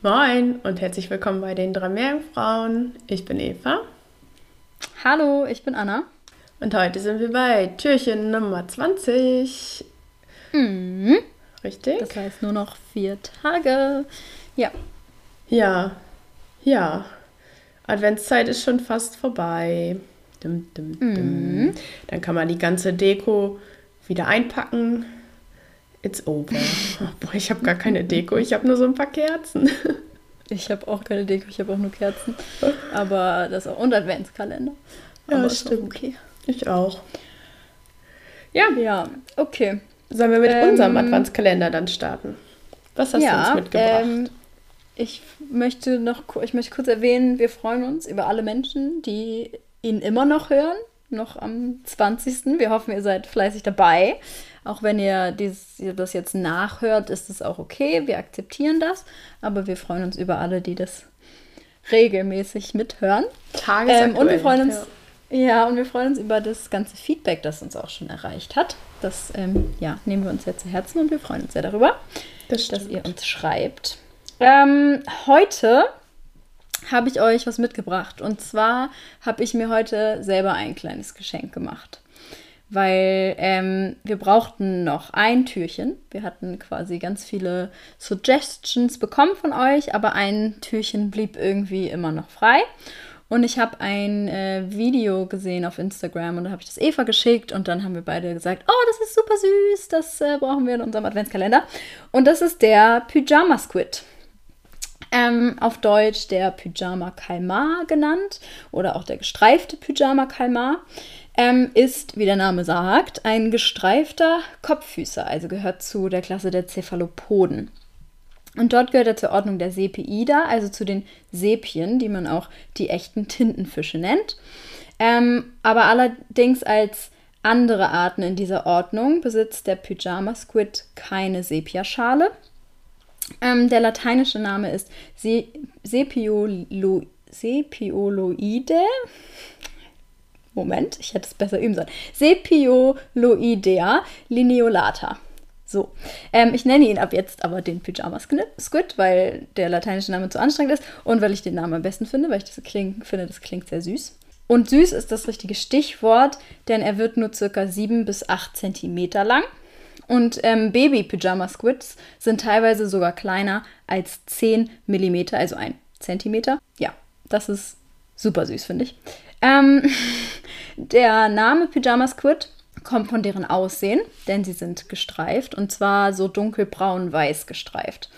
Moin und herzlich willkommen bei den drei Meerjungfrauen. Ich bin Eva Hallo, ich bin Anna. und heute sind wir bei Türchen Nummer 20. Mhm. Richtig? Das heißt nur noch vier Tage. Ja, ja, ja. Adventszeit ist schon fast vorbei. Dum, dum, dum. Dann kann man die ganze Deko wieder einpacken. It's over. Boah, ich habe gar keine Deko, ich habe nur so ein paar Kerzen. ich habe auch keine Deko, ich habe auch nur Kerzen. Aber das auch und Adventskalender. Ja, Aber auch stimmt. Okay. Ich auch. Ja, Ja, okay. sollen wir mit Ähm, unserem Adventskalender dann starten? Was hast du ja, uns mitgebracht? ähm, ich möchte noch ich möchte kurz erwähnen, wir freuen uns über alle Menschen, die ihn immer noch hören, noch am 20. Wir hoffen, ihr seid fleißig dabei. Auch wenn ihr, dies, ihr das jetzt nachhört, ist es auch okay. Wir akzeptieren das. Aber wir freuen uns über alle, die das regelmäßig mithören. Ähm, und wir freuen uns, ja. und wir freuen uns über das ganze Feedback, das uns auch schon erreicht hat. Das ähm, ja, nehmen wir uns sehr zu Herzen und wir freuen uns sehr darüber Das dass ihr uns schreibt. Ähm, heute habe ich euch was mitgebracht. Und zwar habe ich mir heute selber ein kleines Geschenk gemacht. Weil ähm, wir brauchten noch ein Türchen. Wir hatten quasi ganz viele Suggestions bekommen von euch, aber ein Türchen blieb irgendwie immer noch frei. Und ich habe ein äh, Video gesehen auf Instagram und da habe ich das Eva geschickt und dann haben wir beide gesagt, oh, das ist super süß, das äh, brauchen wir in unserem Adventskalender. Und das ist der Pyjama Squid. Ähm, auf Deutsch der Pyjama Kalmar genannt oder auch der gestreifte Pyjama Kalmar. Ähm, ist, wie der Name sagt, ein gestreifter Kopffüßer, also gehört zu der Klasse der Cephalopoden. Und dort gehört er zur Ordnung der Sepiida, also zu den Sepien, die man auch die echten Tintenfische nennt. Ähm, aber allerdings als andere Arten in dieser Ordnung besitzt der Pyjama Squid keine Sepiaschale. Ähm, der lateinische Name ist Se Sepiolo Sepioloide. Moment, ich hätte es besser üben sollen. Sepioloidea lineolata. So, ähm, ich nenne ihn ab jetzt aber den Pyjama Squid, weil der lateinische Name zu anstrengend ist und weil ich den Namen am besten finde, weil ich das kling, finde, das klingt sehr süß. Und süß ist das richtige Stichwort, denn er wird nur circa 7 bis 8 Zentimeter lang. Und ähm, Baby-Pyjama-Squids sind teilweise sogar kleiner als 10 Millimeter, also ein Zentimeter. Ja, das ist super süß, finde ich. Ähm, der Name Pyjama Squid kommt von deren Aussehen, denn sie sind gestreift und zwar so dunkelbraun-weiß gestreift.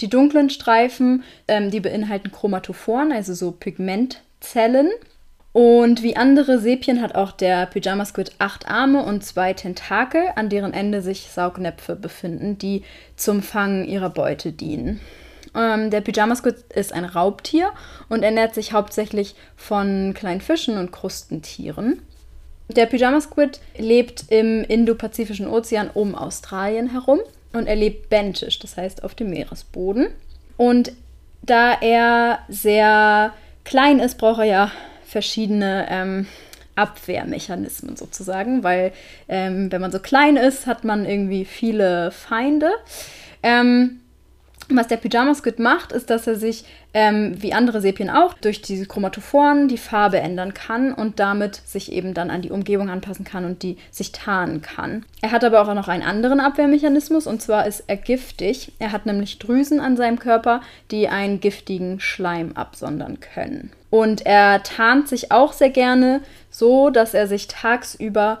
Die dunklen Streifen, ähm, die beinhalten Chromatophoren, also so Pigmentzellen. Und wie andere Sepien hat auch der Pyjama Squid acht Arme und zwei Tentakel, an deren Ende sich Saugnäpfe befinden, die zum Fangen ihrer Beute dienen. Ähm, der Pyjama Squid ist ein Raubtier und ernährt sich hauptsächlich von kleinen Fischen und Krustentieren. Der Pyjama Squid lebt im Indopazifischen Ozean um Australien herum und er lebt bentisch, das heißt auf dem Meeresboden. Und da er sehr klein ist, braucht er ja verschiedene ähm, Abwehrmechanismen sozusagen, weil ähm, wenn man so klein ist, hat man irgendwie viele Feinde. Ähm, Was der Pyjama Squid macht, ist, dass er sich, ähm, wie andere Sepien auch, durch diese Chromatophoren die Farbe ändern kann und damit sich eben dann an die Umgebung anpassen kann und die sich tarnen kann. Er hat aber auch noch einen anderen Abwehrmechanismus und zwar ist er giftig. Er hat nämlich Drüsen an seinem Körper, die einen giftigen Schleim absondern können. Und er tarnt sich auch sehr gerne so, dass er sich tagsüber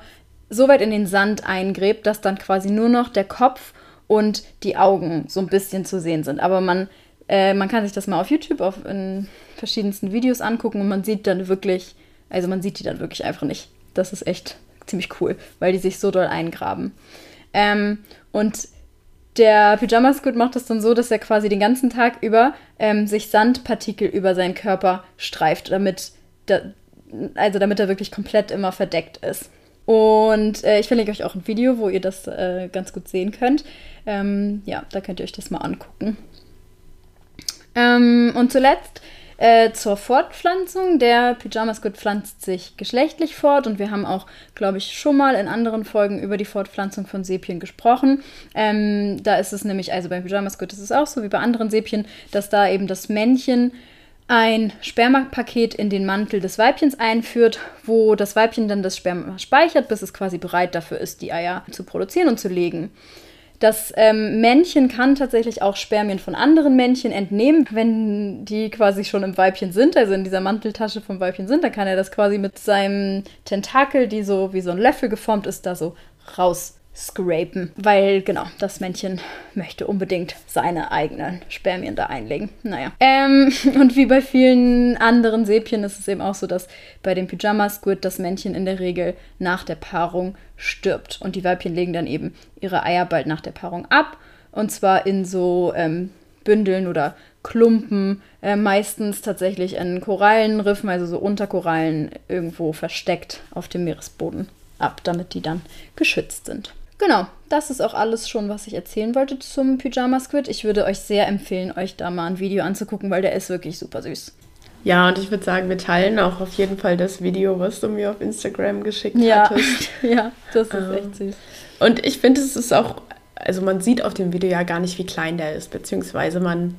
so weit in den Sand eingräbt, dass dann quasi nur noch der Kopf und die Augen so ein bisschen zu sehen sind. Aber man, äh, man kann sich das mal auf YouTube auf, in verschiedensten Videos angucken und man sieht dann wirklich, also man sieht die dann wirklich einfach nicht. Das ist echt ziemlich cool, weil die sich so doll eingraben. Ähm, und der Pyjama Squid macht das dann so, dass er quasi den ganzen Tag über ähm, sich Sandpartikel über seinen Körper streift, damit, da, also damit er wirklich komplett immer verdeckt ist. Und äh, ich verlinke euch auch ein Video, wo ihr das äh, ganz gut sehen könnt. Ähm, ja, da könnt ihr euch das mal angucken. Ähm, und zuletzt äh, zur Fortpflanzung. Der Pyjama Squid pflanzt sich geschlechtlich fort und wir haben auch, glaube ich, schon mal in anderen Folgen über die Fortpflanzung von Sepien gesprochen. Ähm, da ist es nämlich, also beim Pyjama Squid ist es auch so wie bei anderen Sepien, dass da eben das Männchen ein Spermapaket in den Mantel des Weibchens einführt, wo das Weibchen dann das Sperma speichert, bis es quasi bereit dafür ist, die Eier zu produzieren und zu legen. Das ähm, Männchen kann tatsächlich auch Spermien von anderen Männchen entnehmen, wenn die quasi schon im Weibchen sind, also in dieser Manteltasche vom Weibchen sind. Dann kann er das quasi mit seinem Tentakel, die so wie so ein Löffel geformt ist, da so raus scrapen, weil genau, das Männchen möchte unbedingt seine eigenen Spermien da einlegen. Naja. Ähm, und wie bei vielen anderen Sepien ist es eben auch so, dass bei dem Pyjama Squid das Männchen in der Regel nach der Paarung stirbt. Und die Weibchen legen dann eben ihre Eier bald nach der Paarung ab. Und zwar in so ähm, Bündeln oder Klumpen, äh, meistens tatsächlich in Korallenriffen, also so unter Korallen irgendwo versteckt auf dem Meeresboden ab, damit die dann geschützt sind. Genau, das ist auch alles schon, was ich erzählen wollte zum Pyjama Squid. Ich würde euch sehr empfehlen, euch da mal ein Video anzugucken, weil der ist wirklich super süß. Ja, und ich würde sagen, wir teilen auch auf jeden Fall das Video, was du mir auf Instagram geschickt ja. hattest. ja, das ist ähm, echt süß. Und ich finde, es ist auch, also man sieht auf dem Video ja gar nicht, wie klein der ist, beziehungsweise man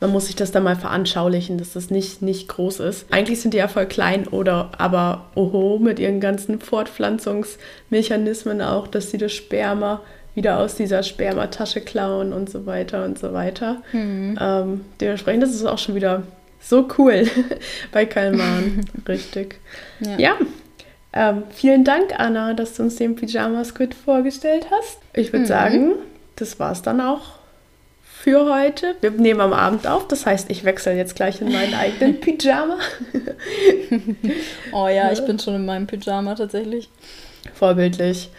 man muss sich das dann mal veranschaulichen, dass das nicht, nicht groß ist. Eigentlich sind die ja voll klein oder aber oho, mit ihren ganzen Fortpflanzungsmechanismen auch, dass sie das Sperma wieder aus dieser Spermatasche klauen und so weiter und so weiter. Mhm. Ähm, dementsprechend ist es auch schon wieder so cool bei Kalman. Richtig. Ja. ja. Ähm, vielen Dank, Anna, dass du uns den Pyjama Squid vorgestellt hast. Ich würde mhm. sagen, das war es dann auch für heute. Wir nehmen am Abend auf, das heißt, ich wechsle jetzt gleich in meinen eigenen Pyjama. oh ja, ich bin schon in meinem Pyjama tatsächlich. Vorbildlich.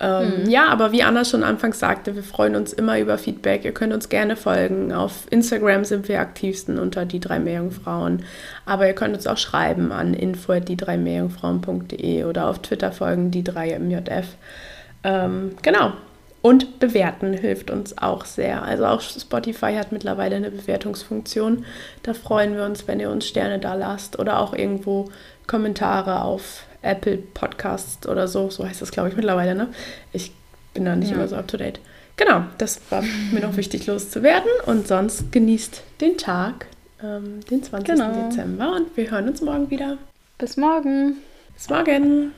Ähm, mhm. Ja, aber wie Anna schon anfangs sagte, wir freuen uns immer über Feedback. Ihr könnt uns gerne folgen. Auf Instagram sind wir aktivsten unter die drei Meerjungfrauen. Aber ihr könnt uns auch schreiben an info.die3meerjungfrauen.de oder auf Twitter folgen, die 3 MJF. Ähm, genau. Und bewerten hilft uns auch sehr. Also auch Spotify hat mittlerweile eine Bewertungsfunktion. Da freuen wir uns, wenn ihr uns Sterne da lasst oder auch irgendwo Kommentare auf Apple Podcasts oder so. So heißt das, glaube ich, mittlerweile. Ne? Ich bin da nicht ja. immer so up to date. Genau, das war mir noch wichtig loszuwerden. Und sonst genießt den Tag, ähm, den 20. Genau. Dezember. Und wir hören uns morgen wieder. Bis morgen. Bis morgen.